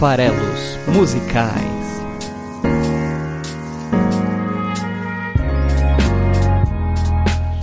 Farelos Musicais.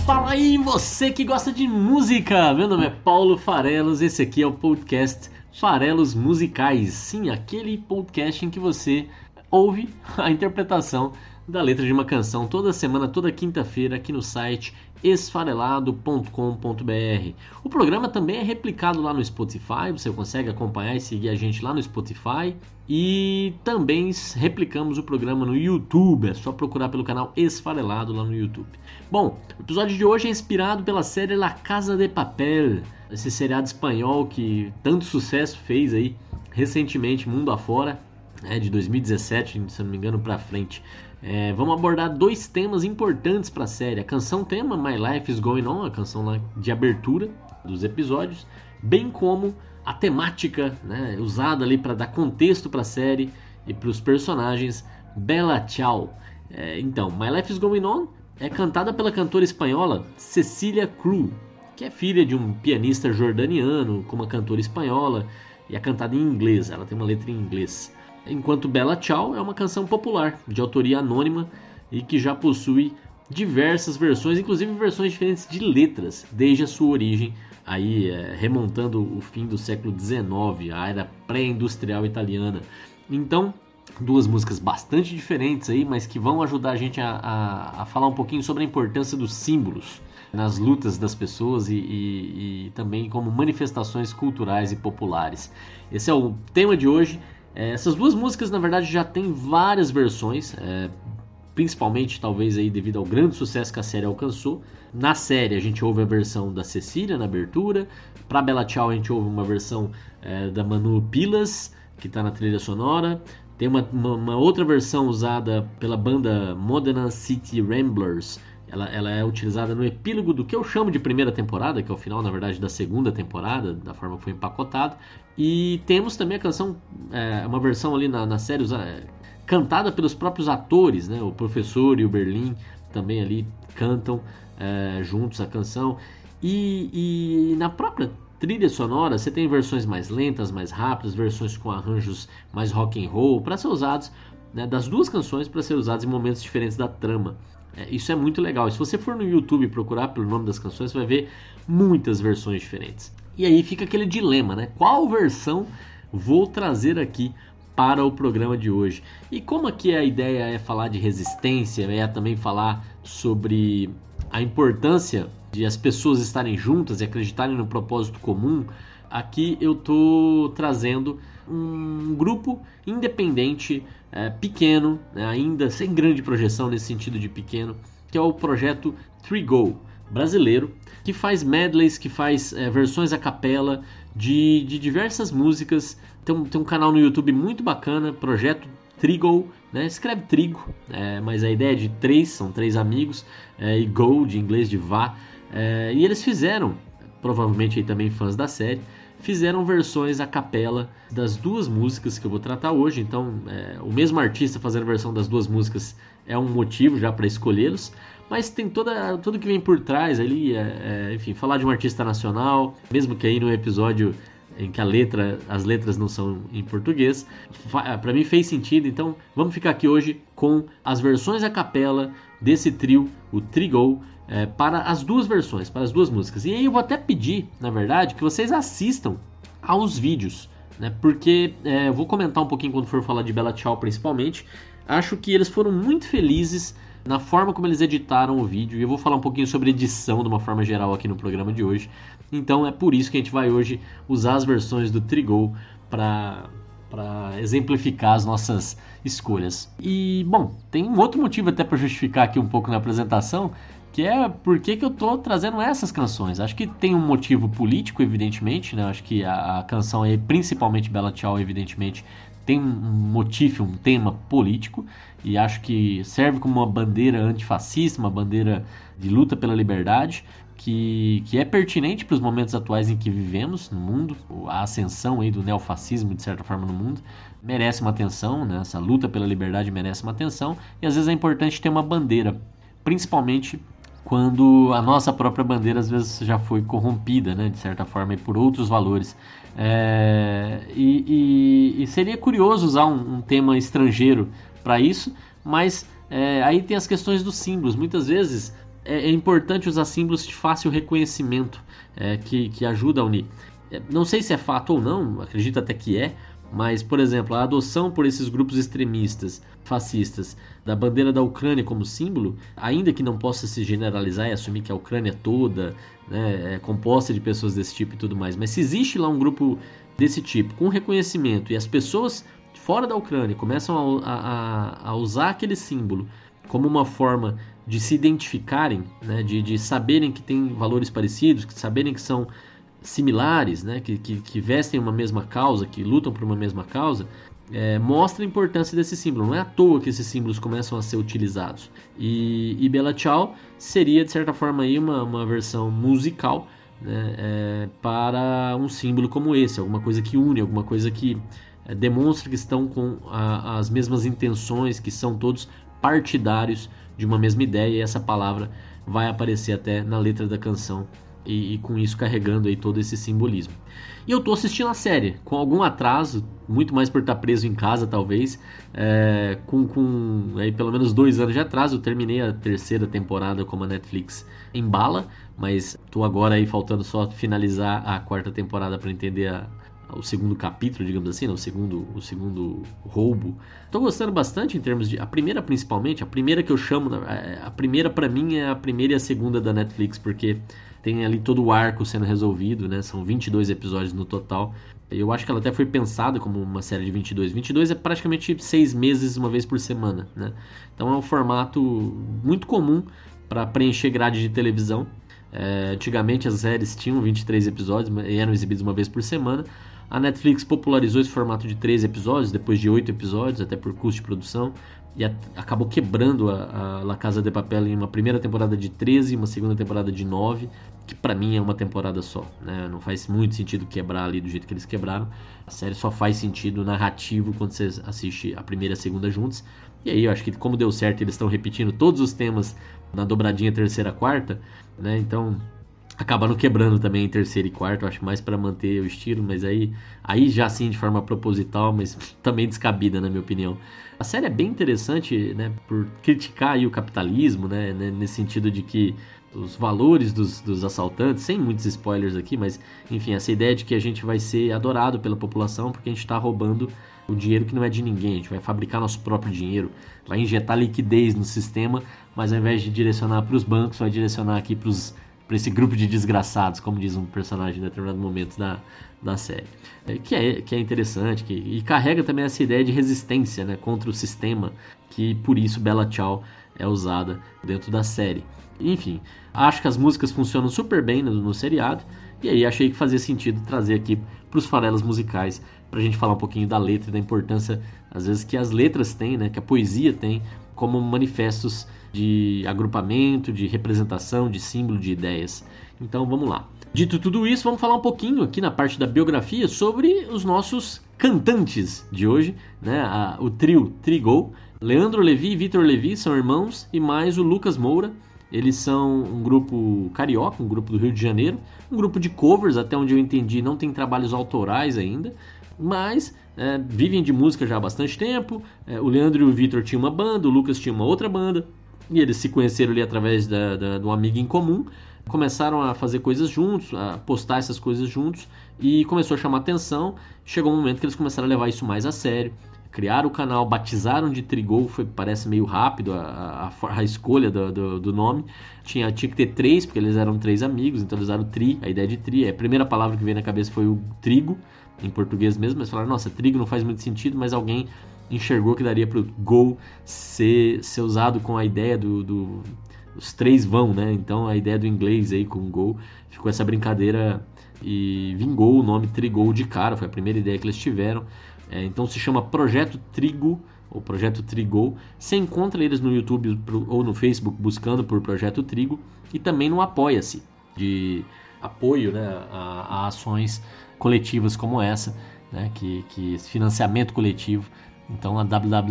Fala aí, você que gosta de música! Meu nome é Paulo Farelos, esse aqui é o podcast Farelos Musicais. Sim, aquele podcast em que você ouve a interpretação da letra de uma canção toda semana, toda quinta-feira, aqui no site esfarelado.com.br. O programa também é replicado lá no Spotify, você consegue acompanhar e seguir a gente lá no Spotify. E também replicamos o programa no YouTube, é só procurar pelo canal Esfarelado lá no YouTube. Bom, o episódio de hoje é inspirado pela série La Casa de Papel, esse seriado espanhol que tanto sucesso fez aí recentemente mundo afora, né, de 2017, se não me engano, para frente. É, vamos abordar dois temas importantes para a série. A canção tema My Life is Going On, a canção de abertura dos episódios, bem como a temática né, usada ali para dar contexto para a série e para os personagens Bella Ciao. É, então, My Life is Going On é cantada pela cantora espanhola Cecilia Crew, que é filha de um pianista jordaniano com uma cantora espanhola e é cantada em inglês. Ela tem uma letra em inglês enquanto Bella Ciao é uma canção popular, de autoria anônima e que já possui diversas versões, inclusive versões diferentes de letras, desde a sua origem, aí é, remontando o fim do século XIX, a era pré-industrial italiana. Então, duas músicas bastante diferentes aí, mas que vão ajudar a gente a, a, a falar um pouquinho sobre a importância dos símbolos nas lutas das pessoas e, e, e também como manifestações culturais e populares. Esse é o tema de hoje. É, essas duas músicas, na verdade, já tem várias versões, é, principalmente talvez aí devido ao grande sucesso que a série alcançou. Na série a gente ouve a versão da Cecília na abertura, para Bella Ciao a gente ouve uma versão é, da Manu Pilas, que está na trilha sonora. Tem uma, uma, uma, outra versão usada pela banda Modena City Ramblers, ela, ela, é utilizada no epílogo do que eu chamo de primeira temporada, que é o final, na verdade, da segunda temporada, da forma que foi empacotado. E temos também a canção, é, uma versão ali na, na série é, cantada pelos próprios atores, né? O professor e o Berlim também ali cantam é, juntos a canção. E, e na própria trilha sonora você tem versões mais lentas, mais rápidas, versões com arranjos mais rock and roll para ser usados né, das duas canções para ser usados em momentos diferentes da trama. É, isso é muito legal. E se você for no YouTube procurar pelo nome das canções, você vai ver muitas versões diferentes. E aí fica aquele dilema, né? Qual versão vou trazer aqui para o programa de hoje? E como aqui a ideia é falar de resistência, é também falar sobre a importância de as pessoas estarem juntas e acreditarem no propósito comum, aqui eu tô trazendo um grupo independente, é, pequeno, né, ainda sem grande projeção nesse sentido de pequeno, que é o projeto Trigo brasileiro, que faz medleys, que faz é, versões a capela de, de diversas músicas. Tem um, tem um canal no YouTube muito bacana, projeto Trigo, né? escreve trigo, é, mas a ideia é de três, são três amigos, é, e go de inglês de vá. É, e eles fizeram, provavelmente aí também fãs da série, fizeram versões a capela das duas músicas que eu vou tratar hoje. Então, é, o mesmo artista fazendo a versão das duas músicas é um motivo já para escolhê-los. Mas tem toda, tudo que vem por trás ali, é, é, enfim, falar de um artista nacional, mesmo que aí no episódio em que a letra, as letras não são em português, para mim fez sentido. Então, vamos ficar aqui hoje com as versões a capela desse trio, o Trigo, é, para as duas versões, para as duas músicas. E aí eu vou até pedir, na verdade, que vocês assistam aos vídeos, né? Porque é, eu vou comentar um pouquinho quando for falar de Bella Ciao principalmente. Acho que eles foram muito felizes na forma como eles editaram o vídeo e eu vou falar um pouquinho sobre edição de uma forma geral aqui no programa de hoje. Então é por isso que a gente vai hoje usar as versões do Trigo para para exemplificar as nossas escolhas. E bom, tem um outro motivo até para justificar aqui um pouco na apresentação, que é por que, que eu tô trazendo essas canções. Acho que tem um motivo político, evidentemente, né? Acho que a, a canção aí, principalmente Bella Ciao, evidentemente, tem um motivo, um tema político, e acho que serve como uma bandeira antifascista, uma bandeira de luta pela liberdade, que, que é pertinente para os momentos atuais em que vivemos no mundo, a ascensão aí do neofascismo, de certa forma, no mundo, merece uma atenção, né? essa luta pela liberdade merece uma atenção, e às vezes é importante ter uma bandeira, principalmente quando a nossa própria bandeira às vezes já foi corrompida, né, de certa forma, por outros valores. É, e, e, e, seria curioso usar um, um tema estrangeiro para isso, mas é, aí tem as questões dos símbolos. Muitas vezes é, é importante usar símbolos de fácil reconhecimento é, que, que ajuda a unir. É, não sei se é fato ou não, acredito até que é, mas, por exemplo, a adoção por esses grupos extremistas, fascistas, da bandeira da Ucrânia como símbolo, ainda que não possa se generalizar e assumir que a Ucrânia toda né, é composta de pessoas desse tipo e tudo mais, mas se existe lá um grupo desse tipo, com reconhecimento, e as pessoas fora da Ucrânia começam a, a, a usar aquele símbolo como uma forma de se identificarem, né, de, de saberem que têm valores parecidos, que saberem que são similares, né, que, que, que, vestem uma mesma causa, que lutam por uma mesma causa, é, mostra a importância desse símbolo. Não é à toa que esses símbolos começam a ser utilizados. E, e Bella Ciao seria, de certa forma, aí uma, uma versão musical né, é, para um símbolo como esse, alguma coisa que une, alguma coisa que é, demonstra que estão com a, as mesmas intenções, que são todos partidários de uma mesma ideia, e essa palavra vai aparecer até na letra da canção e, e, com isso carregando aí todo esse simbolismo. E eu tô assistindo a série com algum atraso, muito mais por estar preso em casa talvez, é, com, com aí, pelo menos dois anos de atraso. Eu terminei a terceira temporada como a Netflix embala, mas tô agora aí faltando só finalizar a quarta temporada para entender a, o segundo capítulo, digamos assim, né? o segundo o segundo roubo. Tô gostando bastante em termos de a primeira principalmente, a primeira que eu chamo, é, a primeira para mim é a primeira e a segunda da Netflix, porque tem ali todo o arco sendo resolvido, né? São 22 episódios no total. Eu acho que ela até foi pensada como uma série de 22. 22 é praticamente seis meses uma vez por semana, né? Então é um formato muito comum para preencher grade de televisão. É, antigamente as séries tinham 23 episódios e eram exibidos uma vez por semana. A Netflix popularizou esse formato de 13 episódios, depois de 8 episódios, até por custo de produção e acabou quebrando a, a, La Casa de Papel em uma primeira temporada de 13 e uma segunda temporada de 9, que para mim é uma temporada só. Né? Não faz muito sentido quebrar ali do jeito que eles quebraram. A série só faz sentido narrativo quando você assiste a primeira e a segunda juntos. E aí eu acho que como deu certo, eles estão repetindo todos os temas na dobradinha terceira quarta, né? Então acabaram quebrando também em terceiro e quarto, acho mais para manter o estilo, mas aí, aí já sim de forma proposital, mas também descabida na minha opinião. A série é bem interessante, né, por criticar o capitalismo, né, né, nesse sentido de que os valores dos, dos assaltantes, sem muitos spoilers aqui, mas enfim, essa ideia de que a gente vai ser adorado pela população porque a gente está roubando o dinheiro que não é de ninguém, a gente vai fabricar nosso próprio dinheiro, vai injetar liquidez no sistema, mas ao invés de direcionar para os bancos, vai direcionar aqui para os para esse grupo de desgraçados, como diz um personagem em determinado momento da, da série. É, que, é, que é interessante, que, e carrega também essa ideia de resistência né, contra o sistema, que por isso Bella Ciao é usada dentro da série. Enfim, acho que as músicas funcionam super bem no, no seriado, e aí achei que fazia sentido trazer aqui para os farelas musicais, para a gente falar um pouquinho da letra e da importância, às vezes, que as letras têm, né, que a poesia tem, como manifestos de agrupamento, de representação, de símbolo de ideias. Então vamos lá. Dito tudo isso, vamos falar um pouquinho aqui na parte da biografia sobre os nossos cantantes de hoje, né? A, o trio Trigol. Leandro Levi e Vitor Levi são irmãos e mais o Lucas Moura. Eles são um grupo carioca, um grupo do Rio de Janeiro, um grupo de covers, até onde eu entendi, não tem trabalhos autorais ainda, mas é, vivem de música já há bastante tempo. É, o Leandro e o Vitor tinham uma banda, o Lucas tinha uma outra banda. E eles se conheceram ali através da, da, de um amigo em comum, começaram a fazer coisas juntos, a postar essas coisas juntos, e começou a chamar atenção. Chegou um momento que eles começaram a levar isso mais a sério. Criaram o canal, batizaram de Trigol, foi, parece meio rápido a, a, a escolha do, do, do, nome. Tinha, tinha que ter três, porque eles eram três amigos, então eles usaram Tri, a ideia de Tri. A primeira palavra que veio na cabeça foi o trigo, em português mesmo, mas falaram, nossa, trigo não faz muito sentido, mas alguém enxergou que daria para o Go ser, ser usado com a ideia do, do, os três vão, né? Então a ideia do inglês aí com o Go ficou essa brincadeira e vingou o nome Trigol de cara, foi a primeira ideia que eles tiveram. É, então se chama Projeto Trigo ou Projeto Trigo. Você encontra eles no YouTube ou no Facebook buscando por Projeto Trigo e também no Apoia-se de apoio né, a, a, ações coletivas como essa, né, que, que financiamento coletivo então, a www.apoia.se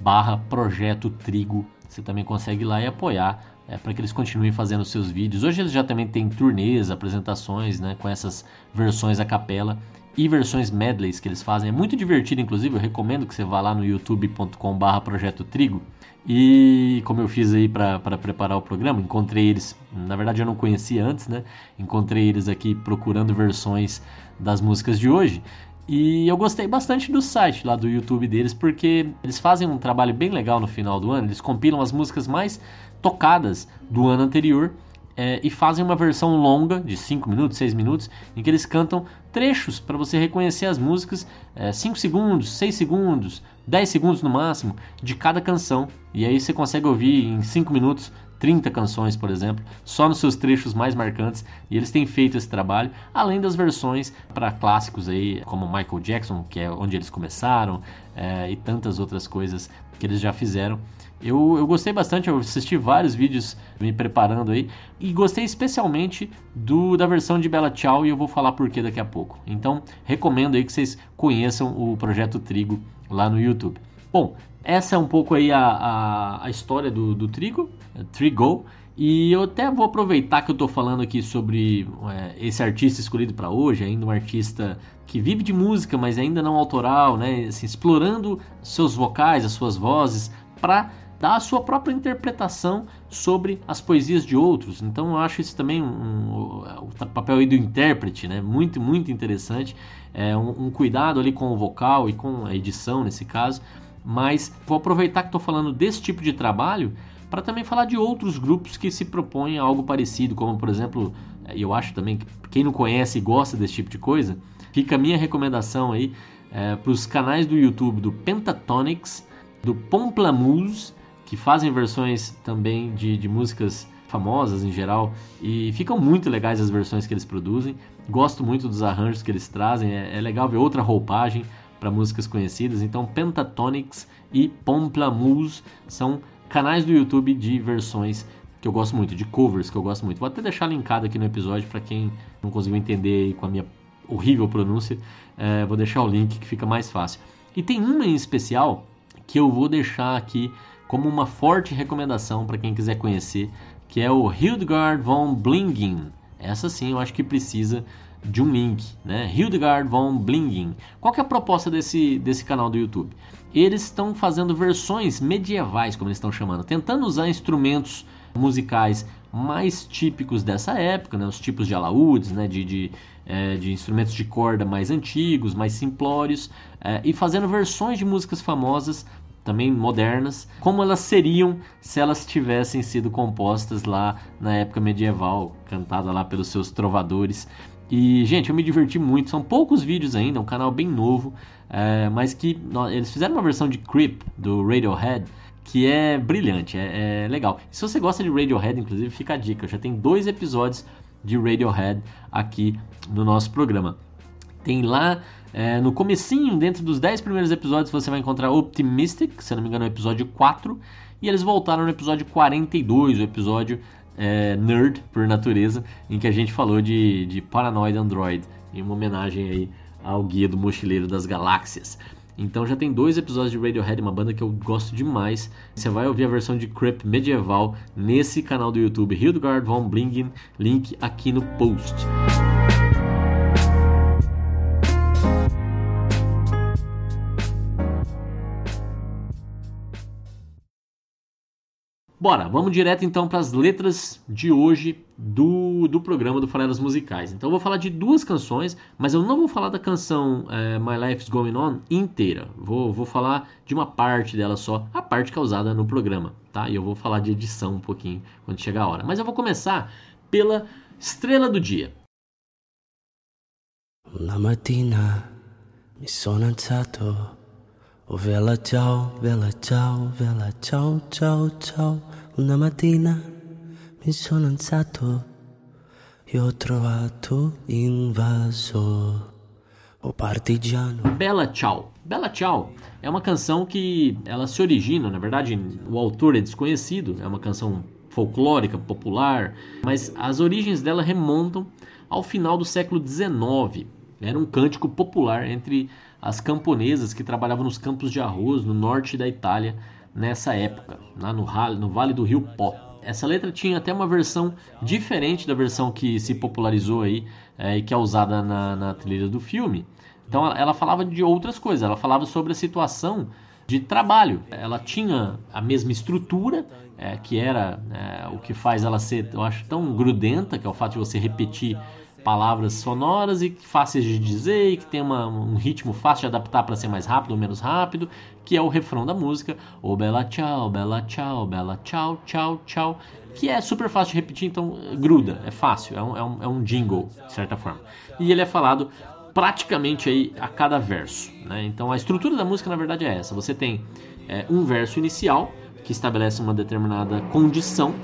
barra Projeto Trigo. Você também consegue ir lá e apoiar é, para que eles continuem fazendo seus vídeos. Hoje eles já também têm turnês, apresentações né, com essas versões a capela e versões medleys que eles fazem. É muito divertido, inclusive, eu recomendo que você vá lá no youtube.com/barra Projeto Trigo. E como eu fiz aí para preparar o programa, encontrei eles. Na verdade, eu não conhecia antes, né? Encontrei eles aqui procurando versões das músicas de hoje. E eu gostei bastante do site lá do YouTube deles, porque eles fazem um trabalho bem legal no final do ano. Eles compilam as músicas mais tocadas do ano anterior é, e fazem uma versão longa, de 5 minutos, 6 minutos, em que eles cantam trechos para você reconhecer as músicas, 5 é, segundos, 6 segundos, 10 segundos no máximo, de cada canção. E aí você consegue ouvir em 5 minutos 30 canções, por exemplo, só nos seus trechos mais marcantes, e eles têm feito esse trabalho, além das versões para clássicos aí, como Michael Jackson, que é onde eles começaram, é, e tantas outras coisas que eles já fizeram. Eu, eu gostei bastante, eu assisti vários vídeos me preparando aí e gostei especialmente do da versão de Bela Tchau e eu vou falar por que daqui a pouco. Então, recomendo aí que vocês conheçam o projeto Trigo lá no YouTube. Bom, essa é um pouco aí a, a, a história do, do Trigo, é, Trigo, e eu até vou aproveitar que eu estou falando aqui sobre é, esse artista escolhido para hoje, ainda um artista que vive de música, mas ainda não autoral, né? Assim, explorando seus vocais, as suas vozes, para dar a sua própria interpretação sobre as poesias de outros. Então eu acho isso também um, um, o papel aí do intérprete, né? Muito, muito interessante. É um, um cuidado ali com o vocal e com a edição nesse caso. Mas vou aproveitar que estou falando desse tipo de trabalho para também falar de outros grupos que se propõem a algo parecido, como por exemplo, eu acho também que quem não conhece e gosta desse tipo de coisa, fica a minha recomendação aí é, para os canais do YouTube do Pentatonix, do Pomplamoose que fazem versões também de, de músicas famosas em geral e ficam muito legais as versões que eles produzem. Gosto muito dos arranjos que eles trazem, é, é legal ver outra roupagem para músicas conhecidas. Então, Pentatonix e Pomplamoose são canais do YouTube de versões que eu gosto muito, de covers que eu gosto muito. Vou até deixar linkado aqui no episódio para quem não conseguiu entender com a minha horrível pronúncia. É, vou deixar o link que fica mais fácil. E tem uma em especial que eu vou deixar aqui como uma forte recomendação para quem quiser conhecer, que é o Hildegard von Blingen. Essa sim eu acho que precisa de um link, né? Hildegard von Blingen. Qual é a proposta desse, desse canal do YouTube? Eles estão fazendo versões medievais, como eles estão chamando, tentando usar instrumentos musicais mais típicos dessa época, né? os tipos de alaúdes, né? de, de, é, de instrumentos de corda mais antigos, mais simplórios, é, e fazendo versões de músicas famosas também modernas, como elas seriam se elas tivessem sido compostas lá na época medieval, cantada lá pelos seus trovadores. E, gente, eu me diverti muito. São poucos vídeos ainda, um canal bem novo, é, mas que eles fizeram uma versão de Creep do Radiohead que é brilhante, é, é legal. Se você gosta de Radiohead, inclusive, fica a dica. Já tem dois episódios de Radiohead aqui no nosso programa. Tem lá é, no comecinho, dentro dos 10 primeiros episódios, você vai encontrar Optimistic, se não me engano é o episódio 4. E eles voltaram no episódio 42, o episódio é, nerd por natureza, em que a gente falou de, de Paranoid Android, em uma homenagem aí ao Guia do Mochileiro das Galáxias. Então já tem dois episódios de Radiohead, uma banda que eu gosto demais. Você vai ouvir a versão de Creep medieval nesse canal do YouTube, Hildegard von Blingen, link aqui no post. Bora, vamos direto então para as letras de hoje do, do programa do Farelas Musicais. Então eu vou falar de duas canções, mas eu não vou falar da canção é, My Life's Going On inteira. Vou, vou falar de uma parte dela só, a parte causada no programa, tá? E eu vou falar de edição um pouquinho quando chegar a hora. Mas eu vou começar pela Estrela do Dia. La mattina mi sono alzato Oh vela ciao, vela ciao, vela ciao, ciao, ciao. Una mattina mi sono alzato e ho trovato invaso. O partigiano. Bela Ciao. Bela Ciao é uma canção que ela se origina, na verdade, o autor é desconhecido, é uma canção folclórica, popular, mas as origens dela remontam ao final do século XIX Era um cântico popular entre as camponesas que trabalhavam nos campos de arroz no norte da Itália nessa época, lá no, no Vale do Rio Pó. Essa letra tinha até uma versão diferente da versão que se popularizou aí é, e que é usada na, na trilha do filme. Então ela, falava de outras coisas, ela falava sobre a situação de trabalho. Ela tinha a mesma estrutura, é, que era é, o que faz ela ser, eu acho, tão grudenta, que é o fato de você repetir palavras sonoras e fáceis de dizer e que tem uma, um ritmo fácil de adaptar para ser mais rápido ou menos rápido, que é o refrão da música, o bela tchau, bela tchau, bela tchau, tchau, tchau, que é super fácil de repetir, então gruda, é fácil, é um, é um, é um jingle, de certa forma. E ele é falado praticamente aí a cada verso, né? Então a estrutura da música na verdade é essa, você tem é, um verso inicial que estabelece uma determinada condição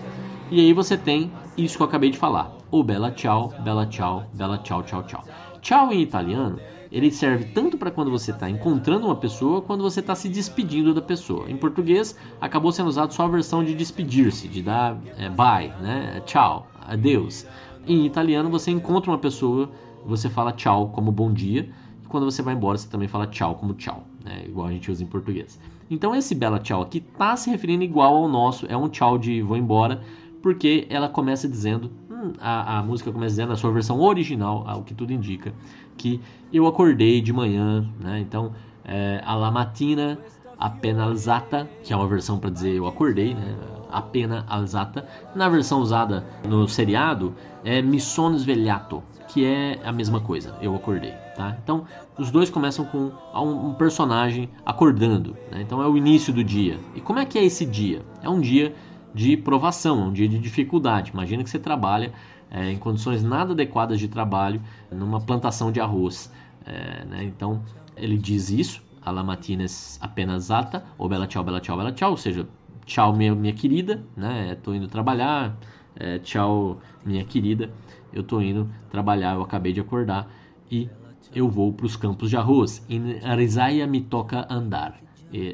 e aí você tem isso que eu acabei de falar. O bella ciao, bella ciao, bella ciao, ciao, ciao. Ciao em italiano, ele serve tanto para quando você está encontrando uma pessoa, quando você está se despedindo da pessoa. Em português, acabou sendo usado só a versão de despedir-se, de dar é, bye, né? Tchau, adeus. Em italiano, você encontra uma pessoa, você fala tchau como bom dia, e quando você vai embora, você também fala tchau como tchau, né? igual a gente usa em português. Então, esse bela tchau aqui está se referindo igual ao nosso, é um tchau de vou embora, porque ela começa dizendo, hum, a, a, música começa dizendo, a sua versão original, ao que tudo indica, que eu acordei de manhã, né? Então, é, a la mattina appena alzata, que é uma versão para dizer eu acordei, né? Appena alzata. Na versão usada no seriado, é mi sono svegliato, que é a mesma coisa, eu acordei, tá? Então, os dois começam com um, um personagem acordando, né? Então é o início do dia. E como é que é esse dia? É um dia de provação, um dia de dificuldade. Imagina que você trabalha é, em condições nada adequadas de trabalho numa plantação de arroz. É, né? Então ele diz isso, alla matines apenas ata, ou bela tchau, bela tchau, bela tchau, ou seja, tchau minha, minha querida, né? Estou indo trabalhar, é, tchau minha querida, eu estou indo trabalhar, eu acabei de acordar e eu vou para os campos de arroz. In Risaia me toca andar.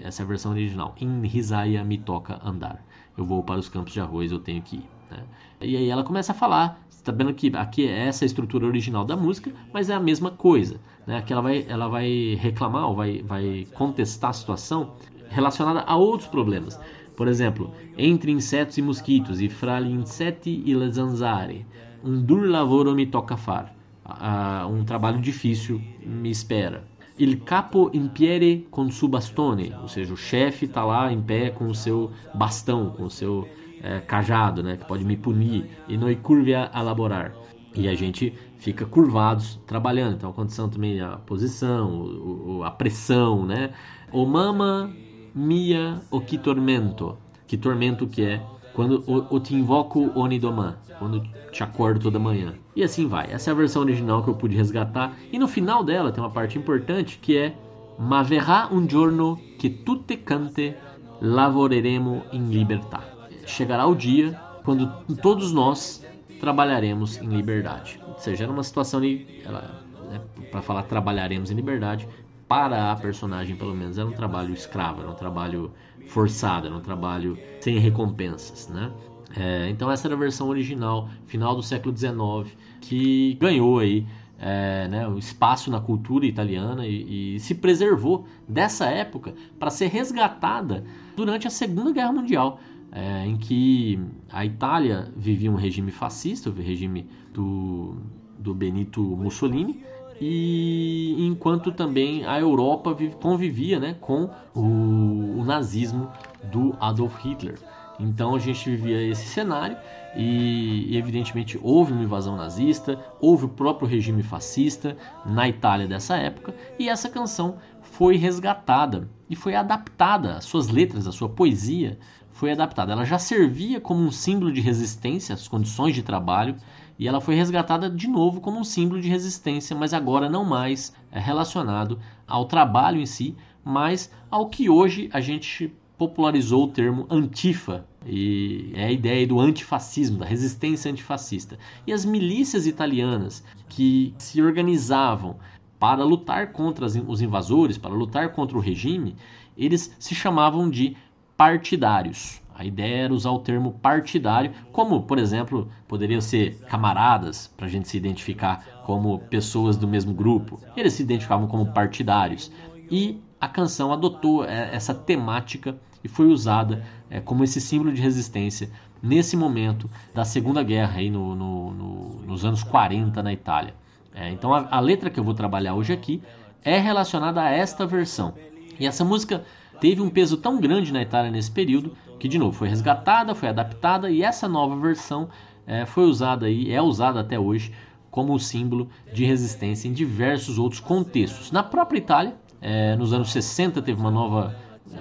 Essa é a versão original. In Risaia me toca andar eu vou para os campos de arroz, eu tenho que ir. Né? E aí ela começa a falar, está vendo que aqui é essa estrutura original da música, mas é a mesma coisa. Né? Aqui ela vai, ela vai reclamar ou vai, vai contestar a situação relacionada a outros problemas. Por exemplo, entre insetos e mosquitos, e fra insetti e le zanzare, um dur lavoro mi tocca far. Uh, um trabalho difícil me espera. Il capo in piede con su bastone, ou seja, o chefe está lá em pé com o seu bastão, com o seu é, cajado, né, que pode me punir, e noi curvia a laborar. E a gente fica curvados trabalhando. Então, condição também a posição, o, o, a pressão, né? O mama mia o que tormento. Que tormento que é quando eu te invoco Onidoman, quando te acordo toda manhã. E assim vai. Essa é a versão original que eu pude resgatar. E no final dela tem uma parte importante que é Ma verrà un giorno che tutte cante lavoreremo in libertà. Chegará o dia quando todos nós trabalharemos em liberdade. Ou seja, era uma situação de, né, para falar trabalharemos em liberdade, para a personagem pelo menos era um trabalho escravo, era um trabalho forçada, era um trabalho sem recompensas, né? É, então essa era a versão original, final do século XIX, que ganhou aí é, né, o espaço na cultura italiana e, e se preservou dessa época para ser resgatada durante a Segunda Guerra Mundial, é, em que a Itália vivia um regime fascista, o regime do, do Benito Mussolini, e enquanto também a Europa convivia né, com o, o nazismo do Adolf Hitler. Então a gente vivia esse cenário e, evidentemente houve uma invasão nazista, houve o próprio regime fascista na Itália dessa época e essa canção foi resgatada e foi adaptada, as suas letras, a sua poesia foi adaptada. Ela já servia como um símbolo de resistência às condições de trabalho e ela foi resgatada de novo como um símbolo de resistência, mas agora não mais é relacionado ao trabalho em si, mas ao que hoje a gente popularizou o termo antifa, e é a ideia do antifascismo, da resistência antifascista. E as milícias italianas que se organizavam para lutar contra os invasores, para lutar contra o regime, eles se chamavam de partidários. A ideia era usar o termo partidário, como, por exemplo, poderiam ser camaradas, para a gente se identificar como pessoas do mesmo grupo. Eles se identificavam como partidários. E a canção adotou é, essa temática e foi usada é, como esse símbolo de resistência nesse momento da Segunda Guerra, aí no, no, no, nos anos 40 na Itália. É, então a, a letra que eu vou trabalhar hoje aqui é relacionada a esta versão. E essa música teve um peso tão grande na Itália nesse período que, de novo, foi resgatada, foi adaptada e essa nova versão é, foi usada e é usada até hoje como símbolo de resistência em diversos outros contextos. Na própria Itália, é, nos anos 60 teve uma nova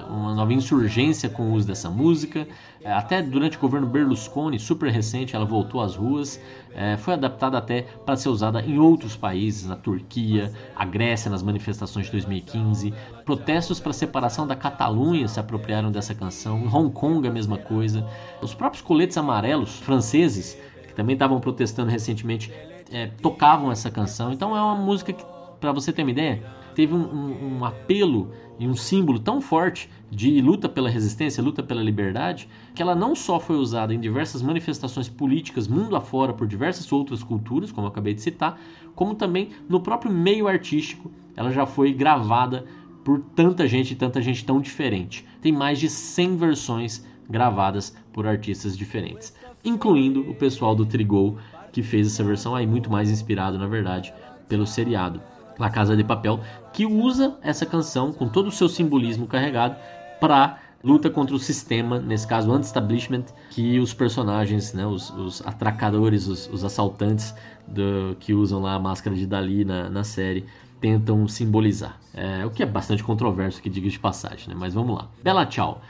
uma nova insurgência com o uso dessa música. É, até durante o governo Berlusconi, super recente, ela voltou às ruas. É, foi adaptada até para ser usada em outros países, na Turquia, a Grécia nas manifestações de 2015. Protestos para a separação da Catalunha se apropriaram dessa canção. Em Hong Kong a mesma coisa. Os próprios coletes amarelos franceses, que também estavam protestando recentemente, é, tocavam essa canção. Então é uma música que, para você ter uma ideia, teve um, um, um apelo e um símbolo tão forte de luta pela resistência, luta pela liberdade, que ela não só foi usada em diversas manifestações políticas mundo afora por diversas outras culturas, como eu acabei de citar, como também no próprio meio artístico, ela já foi gravada por tanta gente, tanta gente tão diferente. Tem mais de 100 versões gravadas por artistas diferentes, incluindo o pessoal do Trigol, que fez essa versão aí muito mais inspirado, na verdade, pelo seriado La Casa de Papel, que usa essa canção com todo o seu simbolismo carregado para luta contra o sistema, nesse caso anti-establishment, que os personagens, né, os, os atracadores, os, os assaltantes do, que usam lá a máscara de Dali na, na série, tentam simbolizar. É, o que é bastante controverso, que diga de passagem, né? mas vamos lá. Bela Tchau.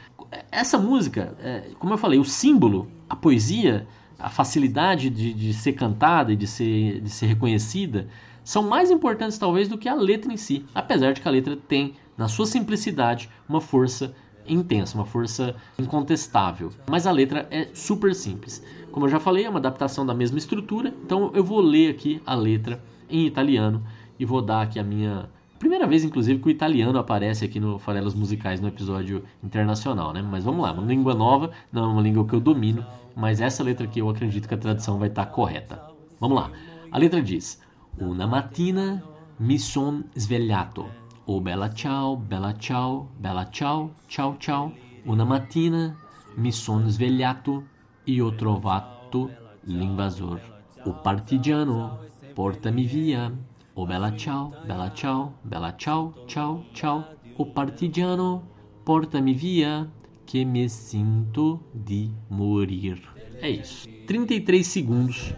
Essa música, é, como eu falei, o símbolo, a poesia, a facilidade de, de ser cantada e de ser, de ser reconhecida, são mais importantes talvez do que a letra em si, apesar de que a letra tem, na sua simplicidade, uma força intensa, uma força incontestável. Mas a letra é super simples. Como eu já falei, é uma adaptação da mesma estrutura, então eu vou ler aqui a letra em italiano e vou dar aqui a minha primeira vez, inclusive, que o italiano aparece aqui no Farelas Musicais no episódio internacional, né? Mas vamos lá, uma língua nova, não é uma língua que eu domino, mas essa letra aqui eu acredito que a tradução vai estar correta. Vamos lá. A letra diz: Una mattina mi son svegliato. Oh bella ciao, bella ciao, bella ciao, ciao ciao. Una mattina mi son svegliato e ho trovato l'invasor. O partigiano, portami via. Oh bella ciao, bella ciao, bella ciao, ciao, ciao. O partigiano, portami via, que me sinto de morir. É isso. 33 segundos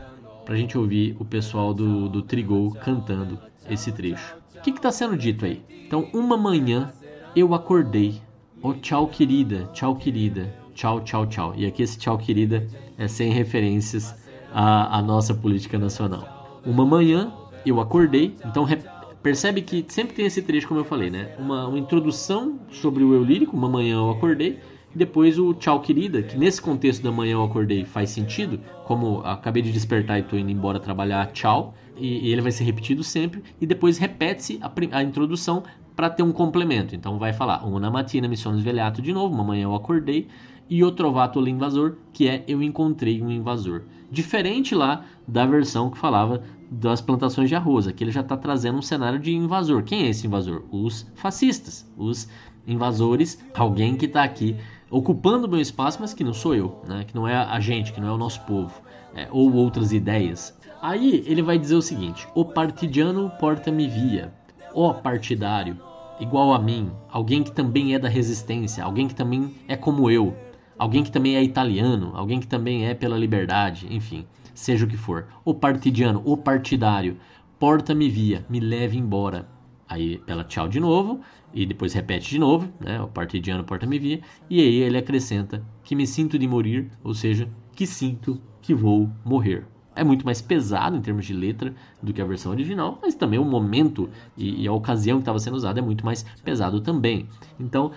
para a gente ouvir o pessoal do, do Trigol cantando esse trecho. O que está sendo dito aí? Então, uma manhã eu acordei. Oh, tchau, querida, tchau, querida, tchau, tchau, tchau. E aqui esse tchau, querida é sem referências à, à nossa política nacional. Uma manhã eu acordei, então percebe que sempre tem esse trecho, como eu falei, né? Uma, uma introdução sobre o eu lírico, uma manhã eu acordei, depois o tchau querida, que nesse contexto da manhã eu acordei faz sentido, como acabei de despertar e estou indo embora trabalhar, tchau. E, e, ele vai ser repetido sempre. E depois repete-se a, a, introdução para ter um complemento. Então vai falar Una mattina mi sono svegliato de novo, uma manhã eu acordei. E o trovato l'invasor, que é eu encontrei um invasor. Diferente lá da versão que falava das plantações de arroz. Aqui ele já está trazendo um cenário de invasor. Quem é esse invasor? Os fascistas, os invasores, alguém que está aqui ocupando o meu espaço, mas que não sou eu, né? que não é a gente, que não é o nosso povo, é, ou outras ideias. Aí ele vai dizer o seguinte: o partidiano porta-me via, ó partidário, igual a mim, alguém que também é da resistência, alguém que também é como eu, alguém que também é italiano, alguém que também é pela liberdade, enfim, seja o que for. O partidiano, o partidário, porta-me via, me leve embora. Aí ela tchau de novo e depois repete de novo, né? O partidiano porta-me via, e aí ele acrescenta que me sinto de morir, ou seja, que sinto que vou morrer. É muito mais pesado em termos de letra do que a versão original, mas também o momento e, e a ocasião que estava sendo usada é muito mais pesado também. Então,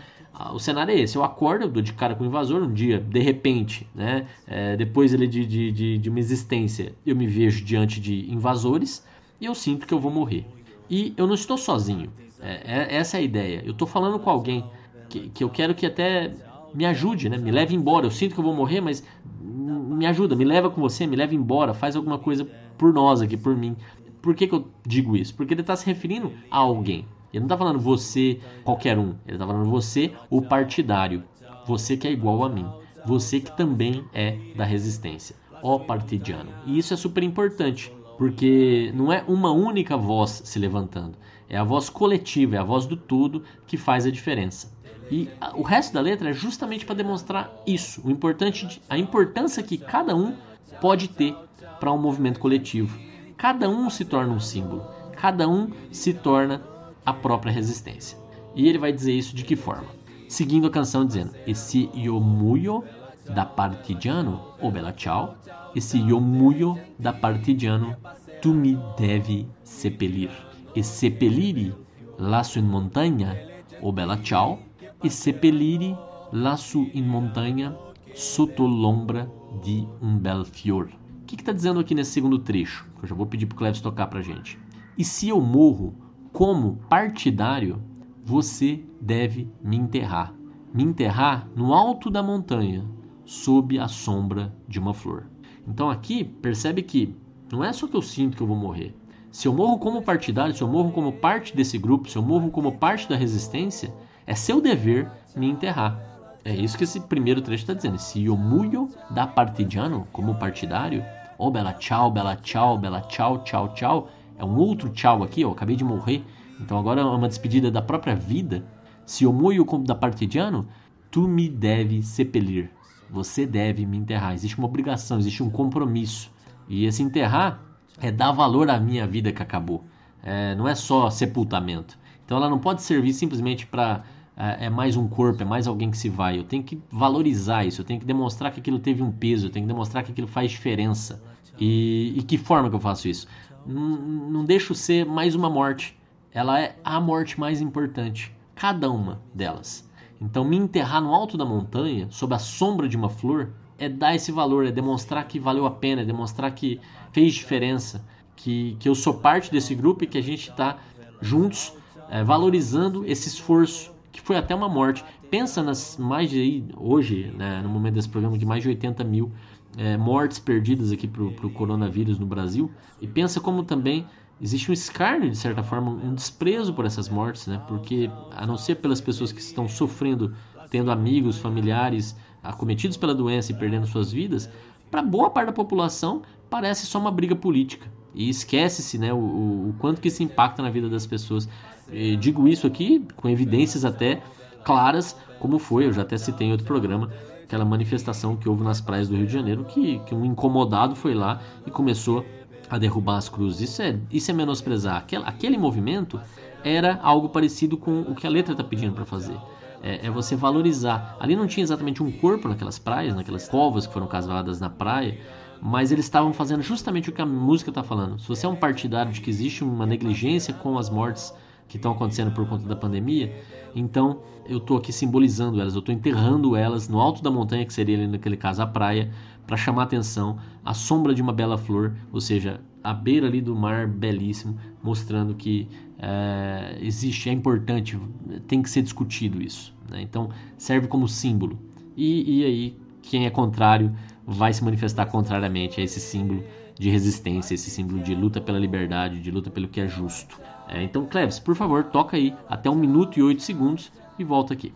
o cenário é esse: eu acordo, dou de cara com o invasor um dia, de repente, né? É, depois ele de, de, de, de uma existência, eu me vejo diante de invasores e eu sinto que eu vou morrer. E eu não estou sozinho. É, é, essa é a ideia. Eu estou falando com alguém que, que eu quero que até me ajude, né? Me leve embora. Eu sinto que eu vou morrer, mas me ajuda, me leva com você, me leva embora, faz alguma coisa por nós aqui, por mim. Por que, que eu digo isso? Porque ele está se referindo a alguém. Ele não está falando você, qualquer um. Ele está falando você, o partidário. Você que é igual a mim. Você que também é da resistência. Ó partidiano. E isso é super importante. Porque não é uma única voz se levantando. É a voz coletiva, é a voz do todo que faz a diferença. E o resto da letra é justamente para demonstrar isso, o importante, a importância que cada um pode ter para um movimento coletivo. Cada um se torna um símbolo, cada um se torna a própria resistência. E ele vai dizer isso de que forma? Seguindo a canção dizendo: Esse io muio da partigiano, o bella ciao, esse io muio da partigiano, tu mi devi sepelir. E sepeliri laço in montanha, o bella ciao, e seppellire lassù in montanha sotto l'ombra di un bel fior. O que está dizendo aqui nesse segundo trecho? Eu já vou pedir para o Cleves tocar para gente. E se eu morro como partidário, você deve me enterrar. Me enterrar no alto da montanha, sob a sombra de uma flor. Então aqui percebe que não é só que eu sinto que eu vou morrer. Se eu morro como partidário, se eu morro como parte desse grupo, se eu morro como parte da resistência, é seu dever me enterrar. É isso que esse primeiro trecho está dizendo. Se eu muio da partidiano, como partidário, oh bela tchau, bela tchau, bela tchau, tchau, tchau, é um outro tchau aqui, ó, acabei de morrer. Então agora é uma despedida da própria vida. Se eu muio da partidiano, tu me deve sepelir. Você deve me enterrar. Existe uma obrigação, existe um compromisso. E esse enterrar é dar valor à minha vida que acabou. É, não é só sepultamento. Então ela não pode servir simplesmente para é, é mais um corpo, é mais alguém que se vai. Eu tenho que valorizar isso, eu tenho que demonstrar que aquilo teve um peso, eu tenho que demonstrar que aquilo faz diferença. E, e que forma que eu faço isso? Não, não deixo ser mais uma morte. Ela é a morte mais importante, cada uma delas. Então, me enterrar no alto da montanha, sob a sombra de uma flor, é dar esse valor, é demonstrar que valeu a pena, é demonstrar que fez diferença, que, que eu sou parte desse grupo e que a gente está juntos é, valorizando esse esforço que foi até uma morte. Pensa nas mais de hoje, né, no momento desse programa, de mais de 80 mil é, mortes perdidas aqui para o coronavírus no Brasil. E pensa como também existe um escárnio, de certa forma, um desprezo por essas mortes, né? Porque, a não ser pelas pessoas que estão sofrendo, tendo amigos, familiares acometidos pela doença e perdendo suas vidas, para boa parte da população parece só uma briga política. E esquece-se né, o, o, quanto que isso impacta na vida das pessoas. E digo isso aqui com evidências até claras, como foi, eu já até citei em outro programa, aquela manifestação que houve nas praias do Rio de Janeiro, que, que um incomodado foi lá e começou a derrubar as cruzes. Isso é, isso é menosprezar. Aquele, aquele movimento era algo parecido com o que a letra está pedindo para fazer. É, é, você valorizar. Ali não tinha exatamente um corpo naquelas praias, naquelas covas que foram cavaladas na praia, mas eles estavam fazendo justamente o que a música está falando. Se você é um partidário de que existe uma negligência com as mortes que estão acontecendo por conta da pandemia, então eu estou aqui simbolizando elas, eu estou enterrando elas no alto da montanha, que seria ali naquele caso a praia, para chamar atenção, a sombra de uma bela flor, ou seja, a beira ali do mar belíssimo, mostrando que é, existe, é importante, tem que ser discutido isso. Né? Então serve como símbolo. E, e aí, quem é contrário vai se manifestar contrariamente a esse símbolo de resistência, esse símbolo de luta pela liberdade, de luta pelo que é justo. É, então, Cleves, por favor, toca aí até um minuto e oito segundos e volta aqui.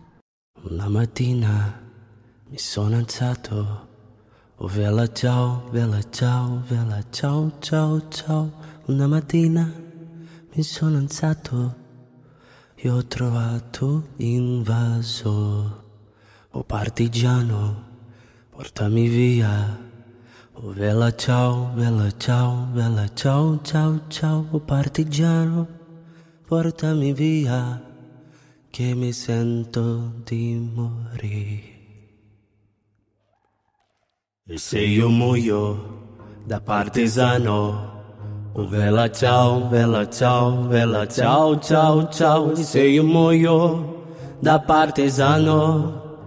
La mattina mi sono alzato, oh vela ciao, vela ciao, vela ciao, ciao, ciao. Una mattina mi sono alzato e ho trovato invaso, oh partigiano, portami via. Oh vela ciao, vela ciao, vela ciao, ciao, ciao, oh partigiano, portami via, che mi sento di morire. E se io muoio da partigiano, oh vela ciao, vela ciao, vela ciao, ciao, ciao, e se io muoio da partigiano,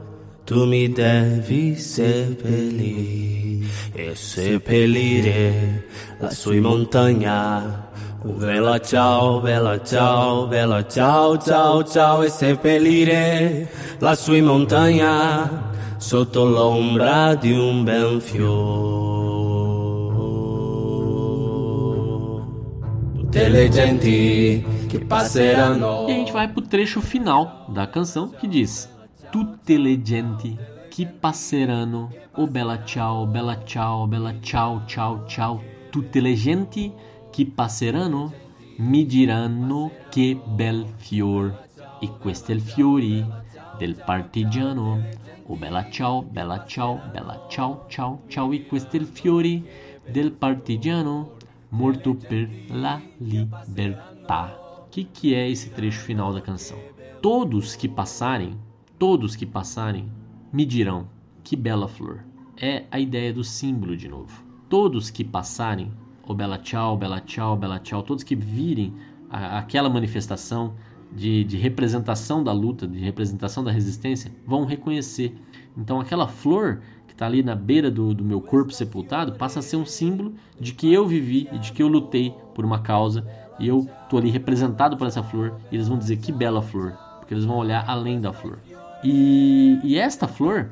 tu mi devi seppellire e seppellire la sua montagna Vela ciao, vela ciao, vela ciao, ciao, ciao e seppellire lassù in montagna sotto l'ombra di un bel fiore. Tutte le genti che passeranno. E a gente vai pro trecho final da canção que diz: Tutte le genti che passeranno, o bella ciao, bella ciao, bella ciao, ciao, ciao. Tutte le genti che passeranno mi diranno che bel fior. E questo è il fiori del partigiano. O bella ciao, bella ciao, bella ciao, ciao, ciao. E questo è il fiori del partigiano morto per la libertà. O que, que é esse trecho final da canção? Todos que passarem, todos que passarem, me dirão que bela flor. É a ideia do símbolo de novo. Todos que passarem, o bela tchau, bela tchau, bela tchau, todos que virem a, aquela manifestação de, de representação da luta, de representação da resistência, vão reconhecer. Então aquela flor que está ali na beira do, do meu corpo sepultado passa a ser um símbolo de que eu vivi e de que eu lutei por uma causa e eu tô ali representado por essa flor e eles vão dizer que bela flor, porque eles vão olhar além da flor. E, e esta flor,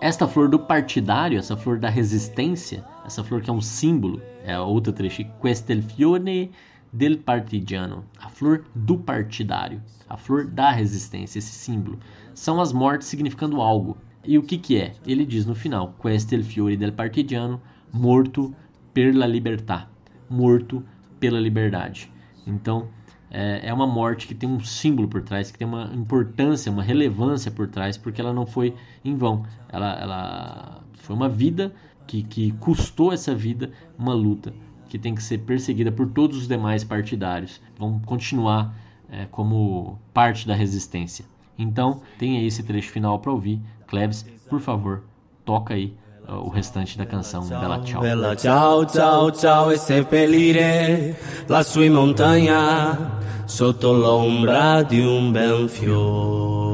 esta flor do partidário, essa flor da resistência, essa flor que é um símbolo, é a outra trecho, questo il fiore del partigiano, a flor do partidário, a flor da resistência, esse símbolo, são as mortes significando algo. E o que que é? Ele diz no final, questo il fiore del partigiano, morto per la libertà, morto pela liberdade. Então, é, é, uma morte que tem um símbolo por trás, que tem uma importância, uma relevância por trás, porque ela não foi em vão. Ela, ela foi uma vida que, que custou essa vida uma luta que tem que ser perseguida por todos os demais partidários. Vão continuar é, como parte da resistência. Então, tem aí esse trecho final para ouvir. Klebs, por favor, toca aí o restante da canção Bella Ciao. Bella ciao, ciao, ciao e seppellire lassù in montagna sotto l'ombra di un bel fiore.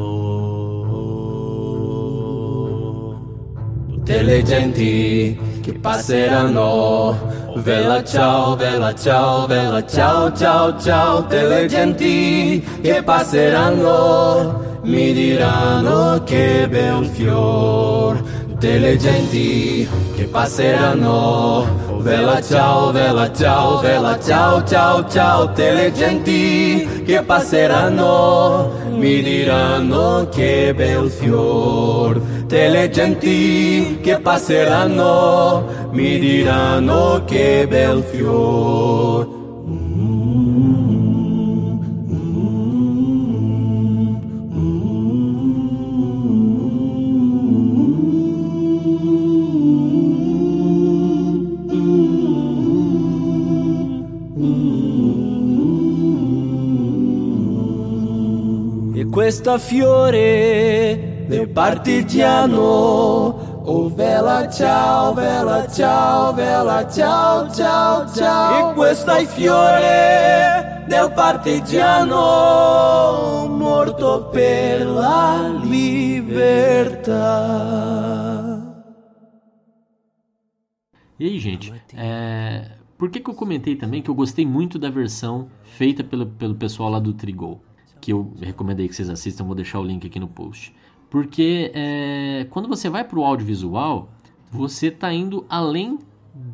Tutte le genti che passeranno Bella ciao, bella ciao, bella ciao, ciao, ciao Tutte le genti che passeranno. Mi diranno che bel fior tutte le genti che passeranno. Oh, vela ciao, vela ciao, vela ciao, ciao, ciao. Tutte le genti che passeranno mi diranno che bel fior. Tutte le genti che passeranno mi diranno che bel fior. Questa fiore del partigiano. Oh vela ciao, vela ciao, vela ciao, ciao, ciao. E questo è fiore del partigiano morto per la libertà. E aí, gente, é... por que, que eu comentei também que eu gostei muito da versão feita pelo, pelo pessoal lá do Trigol? Que eu recomendei que vocês assistam, vou deixar o link aqui no post. Porque é, quando você vai para o audiovisual, você está indo além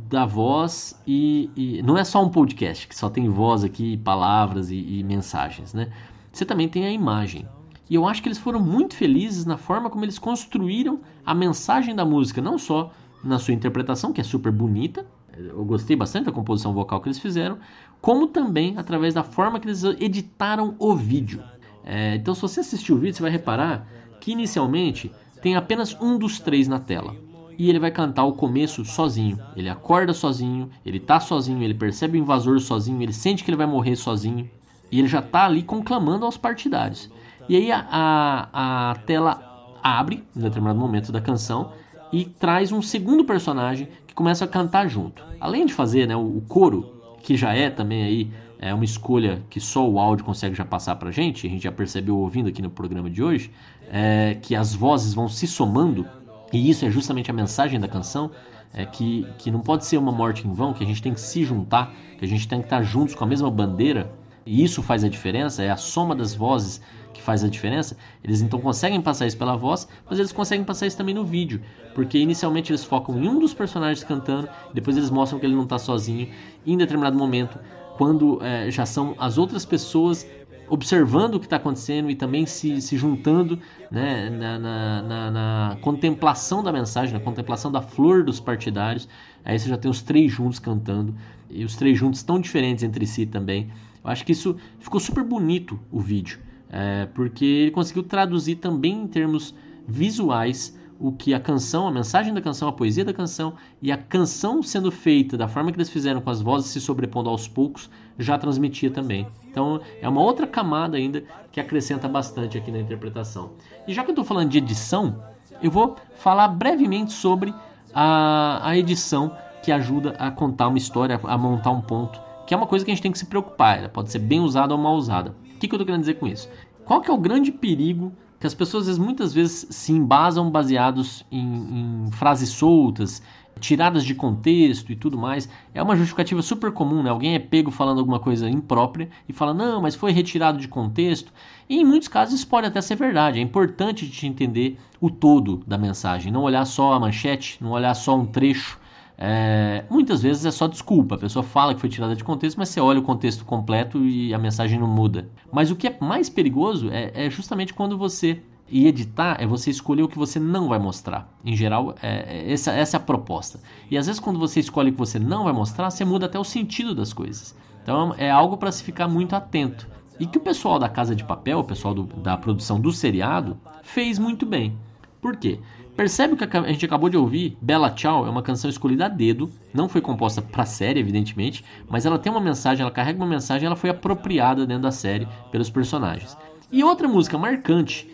da voz e, e, não é só um podcast que só tem voz aqui, palavras e, e mensagens, né? Você também tem a imagem. E eu acho que eles foram muito felizes na forma como eles construíram a mensagem da música, não só na sua interpretação, que é super bonita, eu gostei bastante da composição vocal que eles fizeram, como também através da forma que eles editaram o vídeo. É, então, se você assistir o vídeo, você vai reparar que inicialmente tem apenas um dos três na tela. E ele vai cantar o começo sozinho. Ele acorda sozinho, ele tá sozinho, ele percebe o invasor sozinho, ele sente que ele vai morrer sozinho. E ele já tá ali conclamando aos partidários. E aí a, a, a tela abre em determinado momento da canção e traz um segundo personagem que começa a cantar junto. Além de fazer né, o, coro que já é também aí é uma escolha que só o áudio consegue já passar pra gente, a gente já percebeu ouvindo aqui no programa de hoje, é que as vozes vão se somando e isso é justamente a mensagem da canção, é que, que não pode ser uma morte em vão, que a gente tem que se juntar, que a gente tem que estar juntos com a mesma bandeira, e isso faz a diferença, é a soma das vozes que faz a diferença. Eles então conseguem passar isso pela voz, mas eles conseguem passar isso também no vídeo, porque inicialmente eles focam em um dos personagens cantando, depois eles mostram que ele não está sozinho, e em determinado momento, quando é, já são as outras pessoas observando o que está acontecendo e também se, se juntando né, na, na, na, na, contemplação da mensagem, na contemplação da flor dos partidários. Aí você já tem os três juntos cantando, e os três juntos tão diferentes entre si também. Eu acho que isso ficou super bonito o vídeo, é, porque ele conseguiu traduzir também em termos visuais o que a canção, a mensagem da canção, a poesia da canção e a canção sendo feita da forma que eles fizeram com as vozes se sobrepondo aos poucos já transmitia também. Então é uma outra camada ainda que acrescenta bastante aqui na interpretação. E já que eu estou falando de edição, eu vou falar brevemente sobre a, a edição que ajuda a contar uma história, a montar um ponto, que é uma coisa que a gente tem que se preocupar. Ela pode ser bem usada ou mal usada. O que, que eu estou querendo dizer com isso? Qual que é o grande perigo que as pessoas muitas vezes se embasam baseados em, em, frases soltas, tiradas de contexto e tudo mais. É uma justificativa super comum, né? Alguém é pego falando alguma coisa imprópria e fala, não, mas foi retirado de contexto. E em muitos casos isso pode até ser verdade. É importante te entender o todo da mensagem, não olhar só a manchete, não olhar só um trecho é, muitas vezes é só desculpa, a pessoa fala que foi tirada de contexto, mas você olha o contexto completo e a mensagem não muda. Mas o que é mais perigoso é, é justamente quando você e editar é você escolher o que você não vai mostrar. Em geral, é, é, essa, essa é a proposta. E às vezes, quando você escolhe o que você não vai mostrar, você muda até o sentido das coisas. Então, é algo para se ficar muito atento. E que o pessoal da Casa de Papel, o pessoal do, da produção do seriado, fez muito bem. Por quê? Percebe que a gente acabou de ouvir? Bella Ciao é uma canção escolhida a dedo, não foi composta para a série, evidentemente, mas ela tem uma mensagem, ela carrega uma mensagem, ela foi apropriada dentro da série pelos personagens. E outra música marcante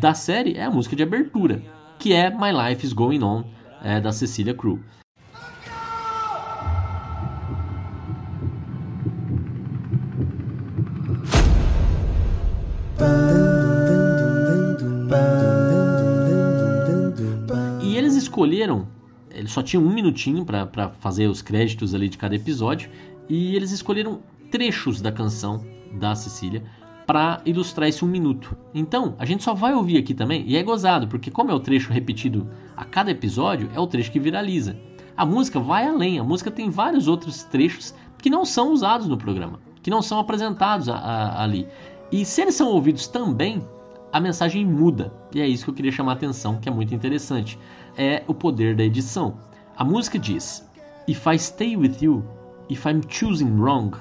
da série é a música de abertura, que é My Life is Going On, é, da Cecilia Crew. Escolheram, eles só tinham um minutinho para fazer os créditos ali de cada episódio, e eles escolheram trechos da canção da Cecília para ilustrar esse um minuto. Então, a gente só vai ouvir aqui também, e é gozado, porque como é o trecho repetido a cada episódio, é o trecho que viraliza. A música vai além, a música tem vários outros trechos que não são usados no programa, que não são apresentados a, a, ali. E se eles são ouvidos também, a mensagem muda. E é isso que eu queria chamar a atenção, que é muito interessante é o poder da edição. A música diz: If I stay with you, if I'm choosing wrong,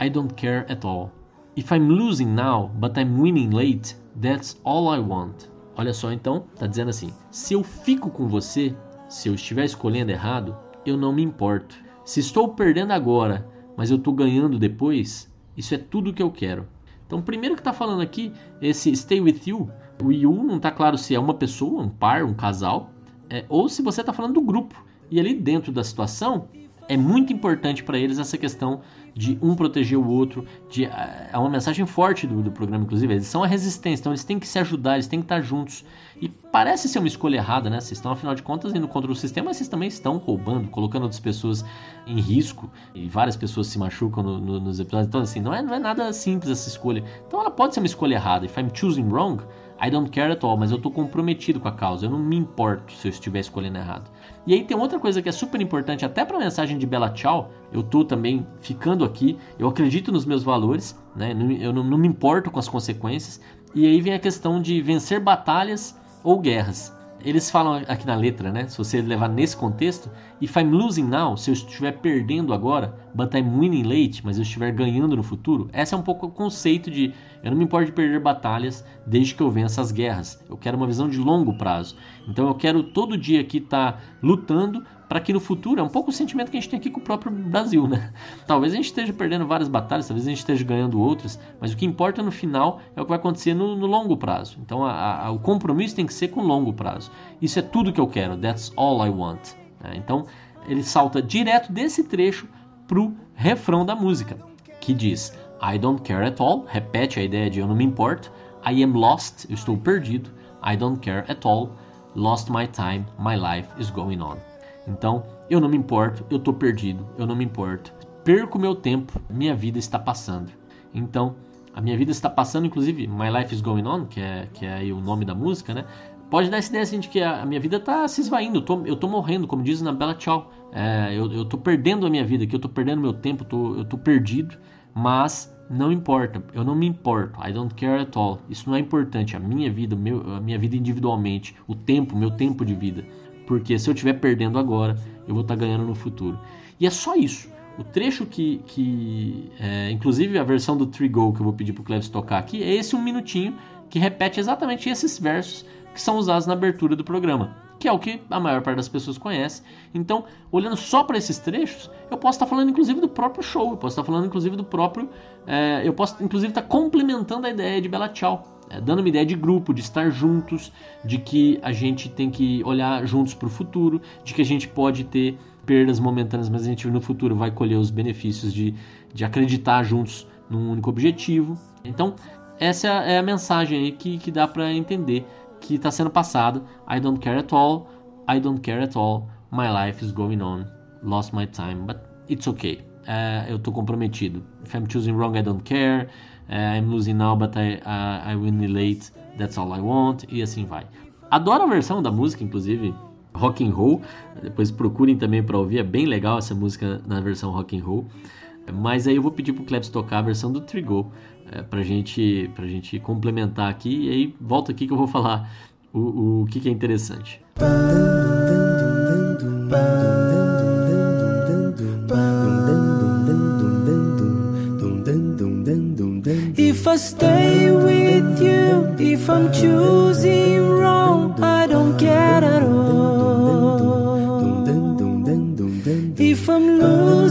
I don't care at all. If I'm losing now, but I'm winning late, that's all I want. Olha só, então, tá dizendo assim: se eu fico com você, se eu estiver escolhendo errado, eu não me importo. Se estou perdendo agora, mas eu estou ganhando depois, isso é tudo que eu quero. Então, primeiro que está falando aqui, esse stay with you, o you não está claro se é uma pessoa, um par, um casal, é, ou se você está falando do grupo. E ali dentro da situação, é muito importante para eles essa questão de um proteger o outro. De, é, é uma mensagem forte do, do programa, inclusive. Eles são a resistência, então eles têm que se ajudar, eles têm que estar juntos. E parece ser uma escolha errada, né? Vocês estão, afinal de contas, indo contra o sistema, mas vocês também estão roubando, colocando outras pessoas em risco. E várias pessoas se machucam no, no, nos episódios. Então, assim, não é, não é nada simples essa escolha. Então, ela pode ser uma escolha errada. If I'm choosing wrong, I don't care at all, mas eu estou comprometido com a causa, eu não me importo se eu estiver escolhendo errado. E aí tem outra coisa que é super importante, até para a mensagem de Bella Tchau, eu estou também ficando aqui, eu acredito nos meus valores, né? eu não, não me importo com as consequências, e aí vem a questão de vencer batalhas ou guerras. Eles falam aqui na letra, né? Se você levar nesse contexto, if I'm losing now, se eu estiver perdendo agora, but I'm winning late, mas eu estiver ganhando no futuro, esse é um pouco o conceito de eu não me importo de perder batalhas desde que eu vença as guerras. Eu quero uma visão de longo prazo. Então eu quero todo dia aqui estar tá lutando para que no futuro, é um pouco o sentimento que a gente tem aqui com o próprio Brasil, né? Talvez a gente esteja perdendo várias batalhas, talvez a gente esteja ganhando outras, mas o que importa no final é o que vai acontecer no, no longo prazo. Então a, a, o compromisso tem que ser com longo prazo. Isso é tudo que eu quero, that's all I want. Né? Então ele salta direto desse trecho pro refrão da música, que diz I don't care at all, repete a ideia de eu não me importo, I am lost, eu estou perdido, I don't care at all, Lost my time, my life is going on. Então, eu não me importo, eu tô perdido, eu não me importo. Perco meu tempo, minha vida está passando. Então, a minha vida está passando, inclusive, My Life is Going On, que é, que é o nome da música, né? Pode dar essa ideia assim, de que a, minha vida está se esvaindo, eu tô, eu tô morrendo, como diz na Bela Tchau. É, eu, eu tô perdendo a minha vida aqui, eu tô perdendo meu tempo, eu tô, eu tô perdido, mas não importa, eu não me importo, I don't care at all. Isso não é importante, a minha vida, meu, a minha vida individualmente, o tempo, meu tempo de vida. Porque se eu estiver perdendo agora, eu vou estar tá ganhando no futuro. E é só isso. O trecho que, que é, inclusive a versão do Trigo que eu vou pedir pro Cleves tocar aqui, é esse um minutinho que repete exatamente esses versos que são usados na abertura do programa, que é o que a maior parte das pessoas conhece. Então, olhando só para esses trechos, eu posso estar falando inclusive do próprio show, eu posso estar falando inclusive do próprio, é, eu posso inclusive estar complementando a ideia de Bela Tchau, é, dando uma ideia de grupo, de estar juntos, de que a gente tem que olhar juntos para o futuro, de que a gente pode ter perdas momentâneas, mas a gente no futuro vai colher os benefícios de, de acreditar juntos num único objetivo. Então, essa é a mensagem aí que, que dá para entender que está sendo passado. I don't care at all, I don't care at all, my life is going on, lost my time, but it's okay. Uh, eu estou comprometido. If I'm choosing wrong, I don't care. I'm losing now, but I, uh, I win late. That's all I want. E assim vai. Adoro a versão da música, inclusive rock and roll. Depois procurem também para ouvir, é bem legal essa música na versão rock and roll. Mas aí eu vou pedir pro Klebs tocar a versão do Trigo é, pra, gente, pra gente complementar aqui. E aí volta aqui que eu vou falar o, o que, que é interessante. If I stay with you, if I'm choosing wrong, I don't care at all. If I'm losing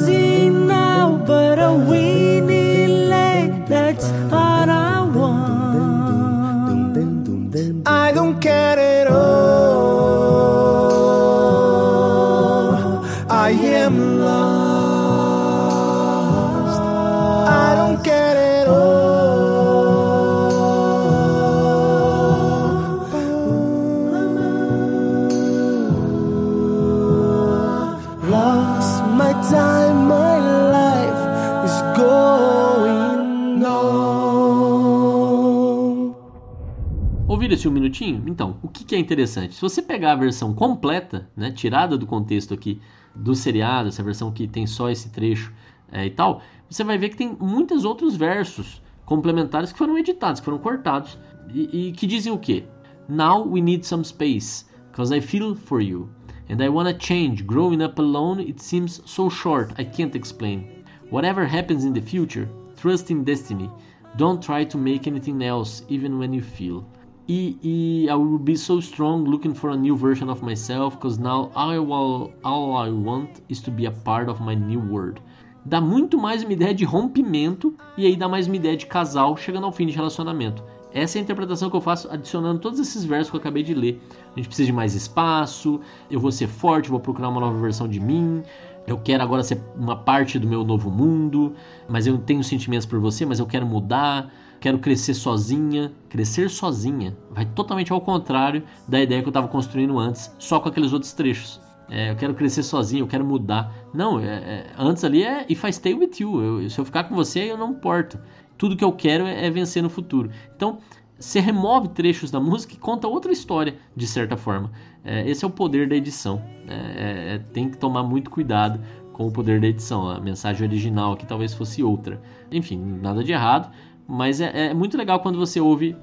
minutinho? Então, o que, que é interessante? Se você pegar a versão completa, né, tirada do contexto aqui do seriado, essa versão que tem só esse trecho é, e tal, você vai ver que tem muitos outros versos complementares que foram editados, que foram cortados e, e que dizem o quê? Now we need some space, cause I feel for you. And I wanna change. Growing up alone, it seems so short, I can't explain. Whatever happens in the future, trust in destiny. Don't try to make anything else, even when you feel. E, e I will be so strong looking for a new version of myself, cause now I will, all I want is to be a part of my new world. Dá muito mais uma ideia de rompimento e aí dá mais uma ideia de casal chegando ao fim de relacionamento. Essa é a interpretação que eu faço adicionando todos esses versos que eu acabei de ler. A gente precisa de mais espaço, eu vou ser forte, vou procurar uma nova versão de mim, eu quero agora ser uma parte do meu novo mundo, mas eu tenho sentimentos por você, mas eu quero mudar, quero crescer sozinha. Crescer sozinha vai totalmente ao contrário da ideia que eu estava construindo antes, só com aqueles outros trechos. É, eu quero crescer sozinho, eu quero mudar. Não, é, é, antes ali é If I stay with you. Eu, se eu ficar com você, eu não importo. Tudo que eu quero é, é vencer no futuro. Então, você remove trechos da música e conta outra história, de certa forma. É, esse é o poder da edição. É, tem que tomar muito cuidado com o poder da edição. A mensagem original aqui talvez fosse outra. Enfim, nada de errado, mas é, muito legal quando você ouve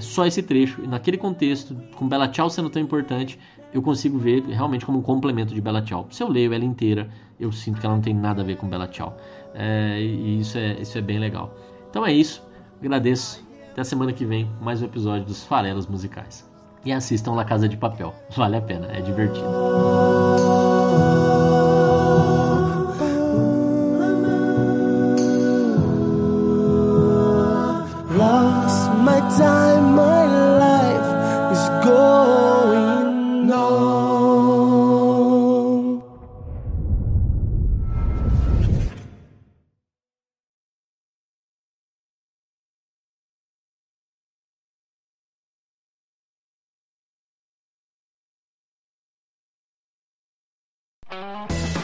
só esse trecho. E naquele contexto, com Bela Tchau sendo tão importante, eu consigo ver realmente como um complemento de Bela Tchau. Se eu leio ela inteira, eu sinto que ela não tem nada a ver com Bela Tchau. É, e isso é, isso é bem legal. Então é isso. Agradeço. Até a semana que vem, mais um episódio dos Farelos Musicais. E assistam La Casa de Papel. Vale a pena, é divertido.